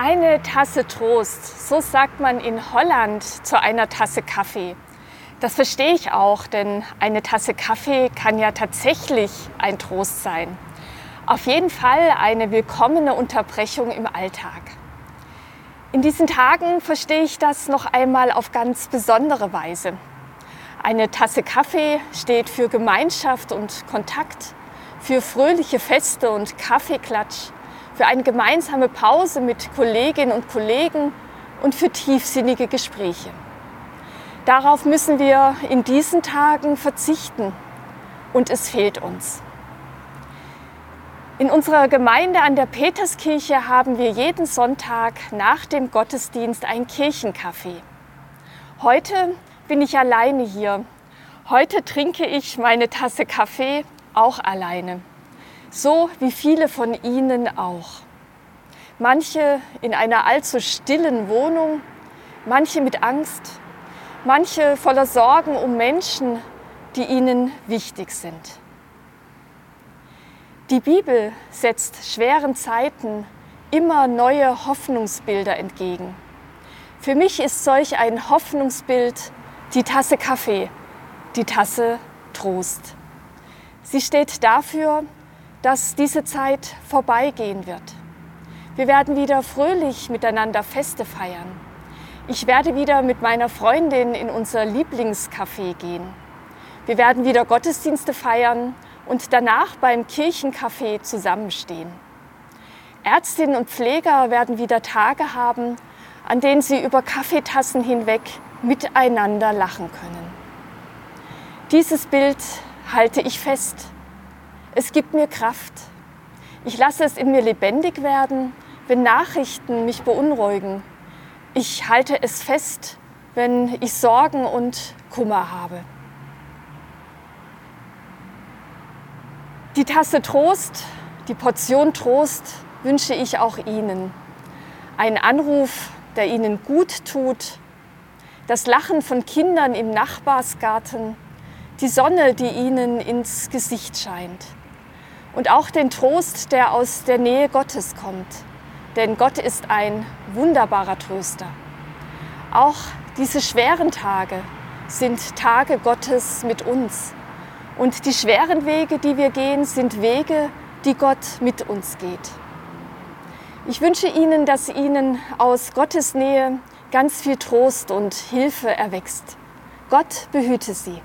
Eine Tasse Trost, so sagt man in Holland zu einer Tasse Kaffee. Das verstehe ich auch, denn eine Tasse Kaffee kann ja tatsächlich ein Trost sein. Auf jeden Fall eine willkommene Unterbrechung im Alltag. In diesen Tagen verstehe ich das noch einmal auf ganz besondere Weise. Eine Tasse Kaffee steht für Gemeinschaft und Kontakt, für fröhliche Feste und Kaffeeklatsch, für eine gemeinsame Pause mit Kolleginnen und Kollegen und für tiefsinnige Gespräche. Darauf müssen wir in diesen Tagen verzichten und es fehlt uns. In unserer Gemeinde an der Peterskirche haben wir jeden Sonntag nach dem Gottesdienst ein Kirchencafé. Heute bin ich alleine hier. Heute trinke ich meine Tasse Kaffee auch alleine so wie viele von Ihnen auch. Manche in einer allzu stillen Wohnung, manche mit Angst, manche voller Sorgen um Menschen, die ihnen wichtig sind. Die Bibel setzt schweren Zeiten immer neue Hoffnungsbilder entgegen. Für mich ist solch ein Hoffnungsbild die Tasse Kaffee, die Tasse Trost. Sie steht dafür, dass diese Zeit vorbeigehen wird. Wir werden wieder fröhlich miteinander Feste feiern. Ich werde wieder mit meiner Freundin in unser Lieblingscafé gehen. Wir werden wieder Gottesdienste feiern und danach beim Kirchencafé zusammenstehen. Ärztinnen und Pfleger werden wieder Tage haben, an denen sie über Kaffeetassen hinweg miteinander lachen können. Dieses Bild halte ich fest es gibt mir Kraft. Ich lasse es in mir lebendig werden, wenn Nachrichten mich beunruhigen. Ich halte es fest, wenn ich Sorgen und Kummer habe. Die Tasse Trost, die Portion Trost wünsche ich auch Ihnen. Ein Anruf, der Ihnen gut tut, das Lachen von Kindern im Nachbarsgarten, die Sonne, die Ihnen ins Gesicht scheint und auch den Trost, der aus der Nähe Gottes kommt. Denn Gott ist ein wunderbarer Tröster. Auch diese schweren Tage sind Tage Gottes mit uns. Und die schweren Wege, die wir gehen, sind Wege, die Gott mit uns geht. Ich wünsche Ihnen, dass Ihnen aus Gottes Nähe ganz viel Trost und Hilfe erwächst. Gott behüte Sie.